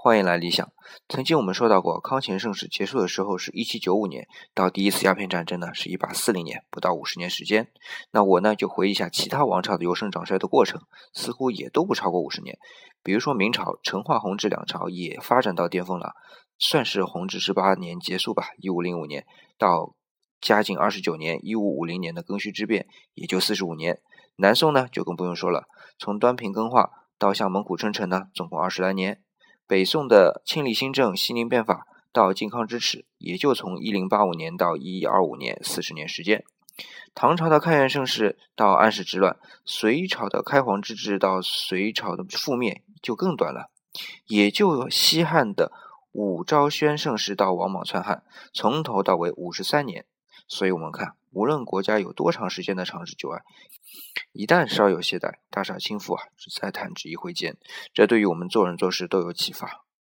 欢迎来理想。曾经我们说到过，康乾盛世结束的时候是一七九五年，到第一次鸦片战争呢是一八四零年，不到五十年时间。那我呢就回忆一下其他王朝的由盛转衰的过程，似乎也都不超过五十年。比如说明朝，成化、弘治两朝也发展到巅峰了，算是弘治十八年结束吧，一五零五年到嘉靖二十九年，一五五零年的庚戌之变，也就四十五年。南宋呢就更不用说了，从端平更化到向蒙古称臣呢，总共二十来年。北宋的庆历新政、熙宁变法到靖康之耻，也就从一零八五年到一一二五年，四十年时间。唐朝的开元盛世到安史之乱，隋朝的开皇之治到隋朝的覆灭就更短了，也就西汉的武昭宣盛世到王莽篡汉，从头到尾五十三年。所以，我们看，无论国家有多长时间的长治久安，一旦稍有懈怠，大厦倾覆啊，只在弹指一挥间。这对于我们做人做事都有启发。